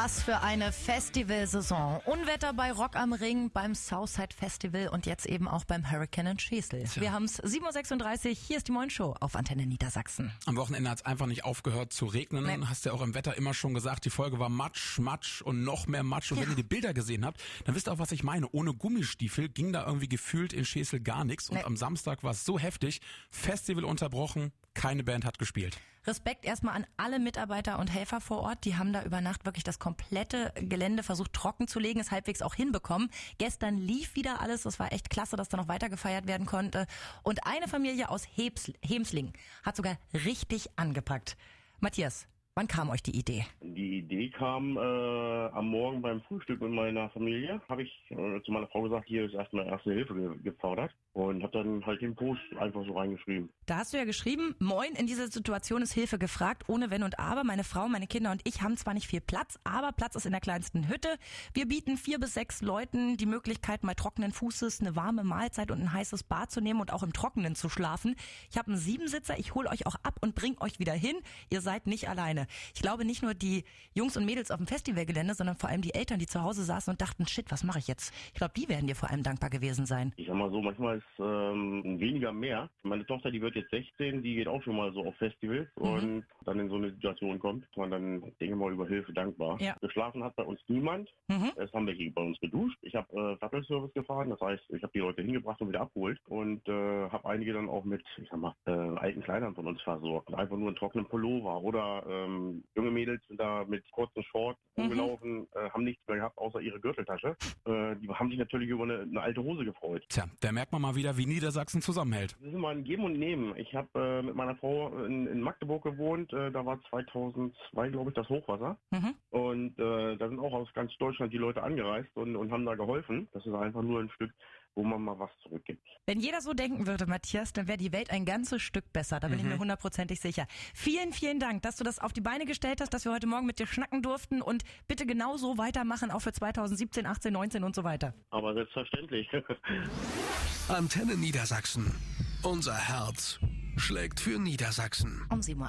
Was für eine Festivalsaison. Unwetter bei Rock am Ring, beim Southside Festival und jetzt eben auch beim Hurricane in Schesel. Tja. Wir haben es 7.36 Uhr, hier ist die Moin Show auf Antenne Niedersachsen. Am Wochenende hat es einfach nicht aufgehört zu regnen. Nee. Hast ja auch im Wetter immer schon gesagt, die Folge war Matsch, Matsch und noch mehr Matsch. Und wenn ihr die Bilder gesehen habt, dann wisst ihr auch, was ich meine. Ohne Gummistiefel ging da irgendwie gefühlt in Schesel gar nichts. Und Nee. am Samstag war es so heftig. Festival unterbrochen, keine Band hat gespielt. Respekt erstmal an alle Mitarbeiter und Helfer vor Ort. Die haben da über Nacht wirklich das komplette Gelände versucht trocken zu legen, es halbwegs auch hinbekommen. Gestern lief wieder alles. Das war echt klasse, dass da noch weiter gefeiert werden konnte. Und eine Familie aus Hebs Hemsling hat sogar richtig angepackt. Matthias, wann kam euch die Idee? Die Idee kam äh, am Morgen beim Frühstück mit meiner Familie. Habe ich äh, zu meiner Frau gesagt, hier ist erstmal erste Hilfe ge gefordert und habe dann halt den Post einfach so reingeschrieben. Da hast du ja geschrieben, moin, in dieser Situation ist Hilfe gefragt, ohne Wenn und Aber. Meine Frau, meine Kinder und ich haben zwar nicht viel Platz, aber Platz ist in der kleinsten Hütte. Wir bieten vier bis sechs Leuten die Möglichkeit, mal trockenen Fußes eine warme Mahlzeit und ein heißes Bad zu nehmen und auch im Trockenen zu schlafen. Ich habe einen Siebensitzer, ich hole euch auch ab und bring euch wieder hin. Ihr seid nicht alleine. Ich glaube nicht nur die Jungs und Mädels auf dem Festivalgelände, sondern vor allem die Eltern, die zu Hause saßen und dachten, shit, was mache ich jetzt? Ich glaube, die werden dir vor allem dankbar gewesen sein. Ich sag mal so, manchmal ist ähm, weniger mehr. Meine Tochter, die wird jetzt 16, die geht auch schon mal so auf Festivals und dann in so eine Situation kommt, ist man dann, denke ich mal, über Hilfe dankbar. Ja. Geschlafen hat bei uns niemand. Mhm. Es haben welche bei uns geduscht. Ich habe äh, Shuttle-Service gefahren, das heißt, ich habe die Leute hingebracht und wieder abgeholt und äh, habe einige dann auch mit, ich sag mal, äh, alten Kleidern von uns versorgt. Einfach nur einen trockenen Pullover oder ähm, junge Mädels sind da mit kurzen Shorts rumgelaufen, äh, haben nichts mehr gehabt außer ihre Gürteltasche. Äh, die haben sich natürlich über eine, eine alte Hose gefreut. Tja, da merkt man mal wieder, wie Niedersachsen zusammenhält. Das ist immer ein Geben und Nehmen. Ich habe äh, mit meiner Frau in, in Magdeburg gewohnt. Äh, da war 2002, glaube ich, das Hochwasser. Mhm. Und äh, da sind auch aus ganz Deutschland die Leute angereist und, und haben da geholfen. Das ist einfach nur ein Stück, wo man mal was zurückgibt. Wenn jeder so denken würde, Matthias, dann wäre die Welt ein ganzes Stück besser. Da bin ich mir hundertprozentig sicher. Vielen, vielen Dank, dass du das auf die Beine gestellt hast, dass wir heute Morgen mit dir schnacken durften und bitte genau so weitermachen, auch für 2017, 18, 19 und so weiter. Aber selbstverständlich. Antenne Niedersachsen. Unser Herz schlägt für Niedersachsen. Um 7.38 Uhr.